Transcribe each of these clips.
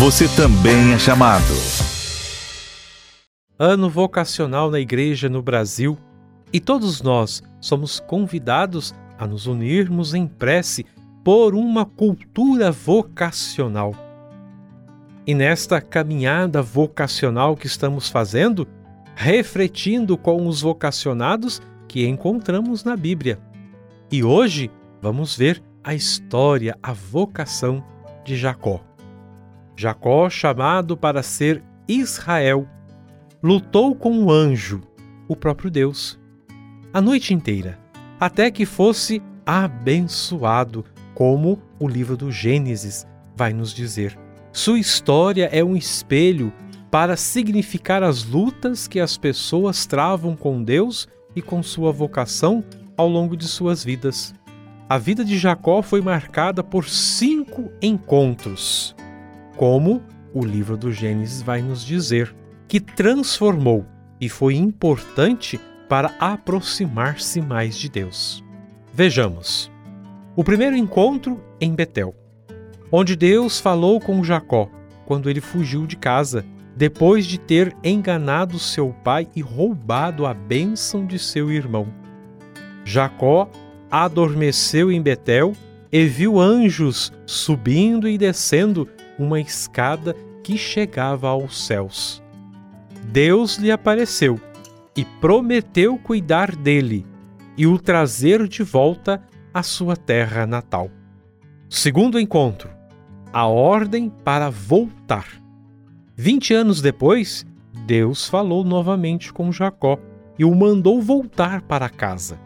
você também é chamado. Ano vocacional na Igreja no Brasil e todos nós somos convidados a nos unirmos em prece por uma cultura vocacional. E nesta caminhada vocacional que estamos fazendo, refletindo com os vocacionados que encontramos na Bíblia. E hoje vamos ver a história, a vocação de Jacó. Jacó, chamado para ser Israel, lutou com o anjo, o próprio Deus, a noite inteira, até que fosse abençoado, como o livro do Gênesis vai nos dizer. Sua história é um espelho para significar as lutas que as pessoas travam com Deus e com sua vocação ao longo de suas vidas. A vida de Jacó foi marcada por cinco encontros como o livro do Gênesis vai nos dizer, que transformou e foi importante para aproximar-se mais de Deus. Vejamos. O primeiro encontro em Betel, onde Deus falou com Jacó quando ele fugiu de casa, depois de ter enganado seu pai e roubado a bênção de seu irmão. Jacó adormeceu em Betel e viu anjos subindo e descendo uma escada que chegava aos céus. Deus lhe apareceu e prometeu cuidar dele e o trazer de volta à sua terra natal. Segundo encontro, a ordem para voltar. Vinte anos depois, Deus falou novamente com Jacó e o mandou voltar para casa,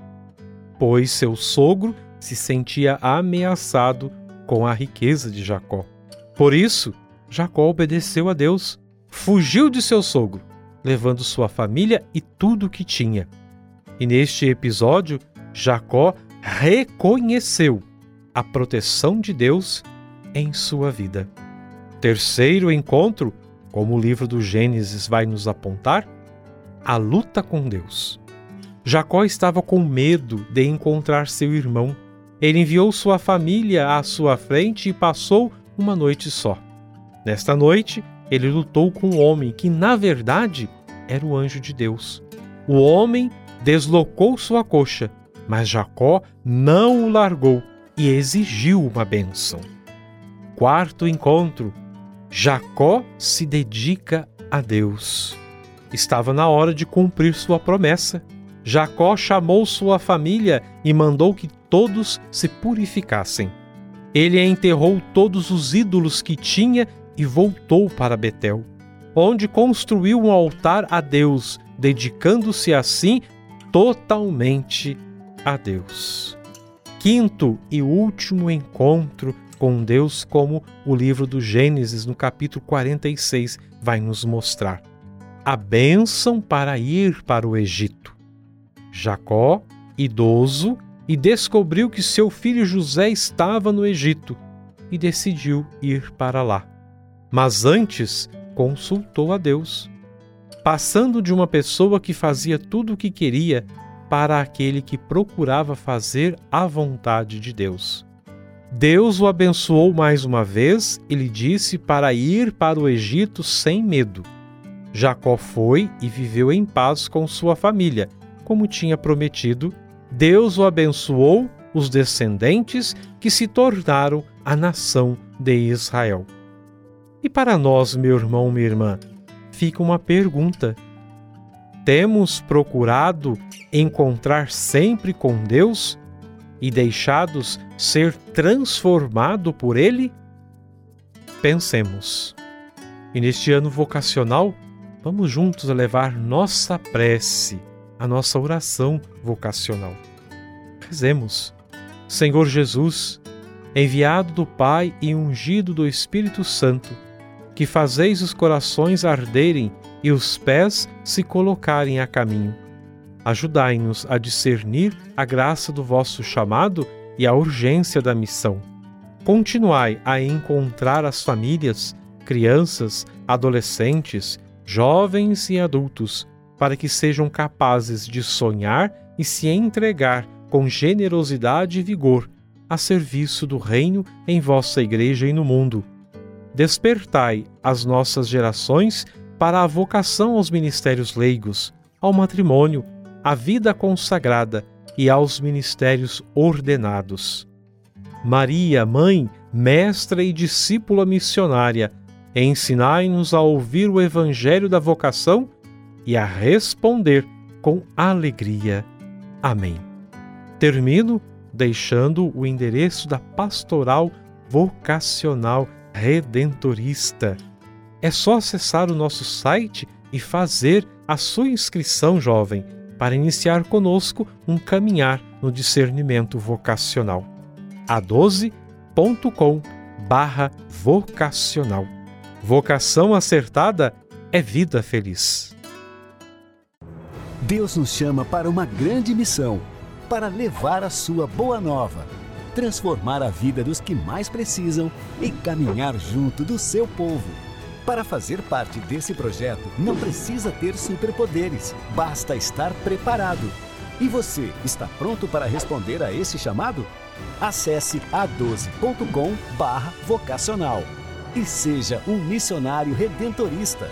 pois seu sogro se sentia ameaçado com a riqueza de Jacó. Por isso, Jacó obedeceu a Deus, fugiu de seu sogro, levando sua família e tudo o que tinha. E neste episódio, Jacó reconheceu a proteção de Deus em sua vida. Terceiro encontro, como o livro do Gênesis vai nos apontar, a luta com Deus. Jacó estava com medo de encontrar seu irmão. Ele enviou sua família à sua frente e passou uma noite só. Nesta noite, ele lutou com um homem que, na verdade, era o anjo de Deus. O homem deslocou sua coxa, mas Jacó não o largou e exigiu uma bênção. Quarto encontro: Jacó se dedica a Deus. Estava na hora de cumprir sua promessa. Jacó chamou sua família e mandou que todos se purificassem. Ele enterrou todos os ídolos que tinha e voltou para Betel, onde construiu um altar a Deus, dedicando-se assim totalmente a Deus. Quinto e último encontro com Deus, como o livro do Gênesis, no capítulo 46, vai nos mostrar. A bênção para ir para o Egito. Jacó, idoso, e descobriu que seu filho José estava no Egito e decidiu ir para lá. Mas antes consultou a Deus, passando de uma pessoa que fazia tudo o que queria para aquele que procurava fazer a vontade de Deus. Deus o abençoou mais uma vez e lhe disse para ir para o Egito sem medo. Jacó foi e viveu em paz com sua família, como tinha prometido Deus o abençoou os descendentes que se tornaram a nação de Israel. E para nós, meu irmão, minha irmã, fica uma pergunta: temos procurado encontrar sempre com Deus e deixados ser transformado por Ele? Pensemos. E neste ano vocacional, vamos juntos levar nossa prece a nossa oração vocacional. Rezemos. Senhor Jesus, enviado do Pai e ungido do Espírito Santo, que fazeis os corações arderem e os pés se colocarem a caminho. Ajudai-nos a discernir a graça do vosso chamado e a urgência da missão. Continuai a encontrar as famílias, crianças, adolescentes, jovens e adultos para que sejam capazes de sonhar e se entregar com generosidade e vigor a serviço do Reino em vossa Igreja e no mundo. despertai as nossas gerações para a vocação aos ministérios leigos, ao matrimônio, à vida consagrada e aos ministérios ordenados. Maria, mãe, mestra e discípula missionária, ensinai-nos a ouvir o evangelho da vocação e a responder com alegria. Amém. Termino deixando o endereço da Pastoral Vocacional Redentorista. É só acessar o nosso site e fazer a sua inscrição, jovem, para iniciar conosco um caminhar no discernimento vocacional. a12.com barra vocacional. Vocação acertada é vida feliz. Deus nos chama para uma grande missão, para levar a sua boa nova, transformar a vida dos que mais precisam e caminhar junto do seu povo. Para fazer parte desse projeto, não precisa ter superpoderes, basta estar preparado. E você está pronto para responder a esse chamado? Acesse a12.com/vocacional e seja um missionário redentorista.